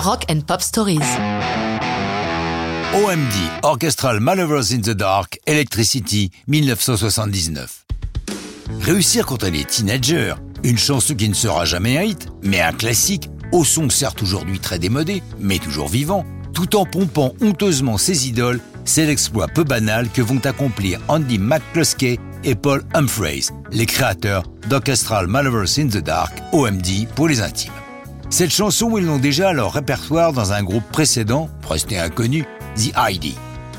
Rock and Pop Stories. OMD, Orchestral Maneuvers in the Dark, Electricity, 1979. Réussir quand elle est teenager, une chanson qui ne sera jamais un hit, mais un classique, au son certes aujourd'hui très démodé, mais toujours vivant, tout en pompant honteusement ses idoles, c'est l'exploit peu banal que vont accomplir Andy McCluskey et Paul Humphreys, les créateurs d'Orchestral Maneuvers in the Dark, OMD pour les intimes. Cette chanson, ils l'ont déjà à leur répertoire dans un groupe précédent, presque inconnu, The ID.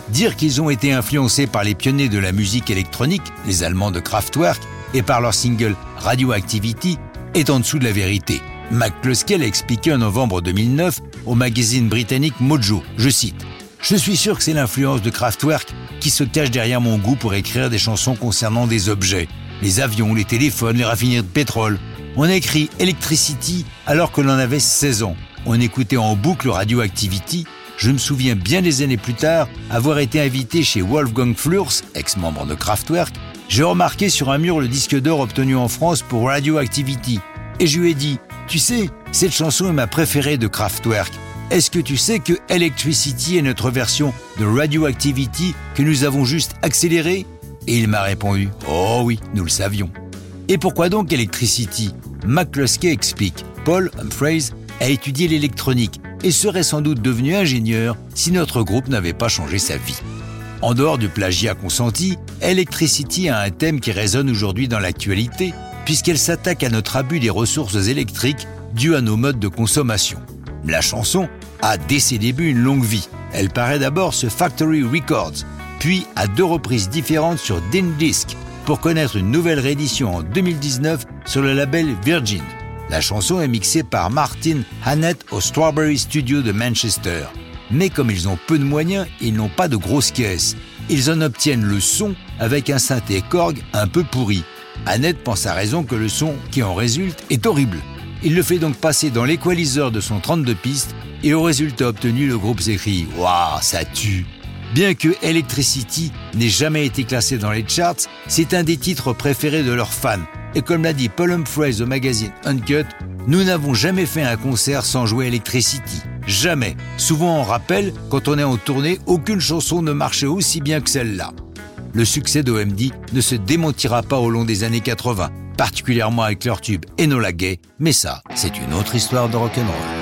Dire qu'ils ont été influencés par les pionniers de la musique électronique, les Allemands de Kraftwerk, et par leur single Radioactivity est en dessous de la vérité. McCluskey l'a expliqué en novembre 2009 au magazine britannique Mojo. Je cite Je suis sûr que c'est l'influence de Kraftwerk qui se cache derrière mon goût pour écrire des chansons concernant des objets, les avions, les téléphones, les raffineries de pétrole. On a écrit Electricity alors que l'on avait 16 ans. On écoutait en boucle Radioactivity. Je me souviens bien des années plus tard avoir été invité chez Wolfgang Flurs, ex-membre de Kraftwerk. J'ai remarqué sur un mur le disque d'or obtenu en France pour Radioactivity. Et je lui ai dit, tu sais, cette chanson est ma préférée de Kraftwerk. Est-ce que tu sais que Electricity est notre version de Radioactivity que nous avons juste accélérée? Et il m'a répondu Oh oui, nous le savions. Et pourquoi donc Electricity? McCluskey explique. Paul Humphreys a étudié l'électronique et serait sans doute devenu ingénieur si notre groupe n'avait pas changé sa vie. En dehors du plagiat consenti, Electricity a un thème qui résonne aujourd'hui dans l'actualité, puisqu'elle s'attaque à notre abus des ressources électriques dues à nos modes de consommation. La chanson a dès ses débuts une longue vie. Elle paraît d'abord sur Factory Records, puis à deux reprises différentes sur Din Disc, pour connaître une nouvelle réédition en 2019 sur le label Virgin. La chanson est mixée par Martin Hannett au Strawberry Studio de Manchester. Mais comme ils ont peu de moyens, ils n'ont pas de grosses caisses. Ils en obtiennent le son avec un synthé Korg un peu pourri. Annette pense à raison que le son qui en résulte est horrible. Il le fait donc passer dans l'équaliseur de son 32 pistes et au résultat obtenu, le groupe s'écrit Waouh, ça tue Bien que Electricity n'ait jamais été classé dans les charts, c'est un des titres préférés de leurs fans. Et comme l'a dit Paul Humphreys au magazine Uncut, nous n'avons jamais fait un concert sans jouer Electricity. Jamais. Souvent on rappelle, quand on est en tournée, aucune chanson ne marchait aussi bien que celle-là. Le succès d'OMD ne se démentira pas au long des années 80, particulièrement avec leur tube Enola Gay, mais ça, c'est une autre histoire de rock'n'roll.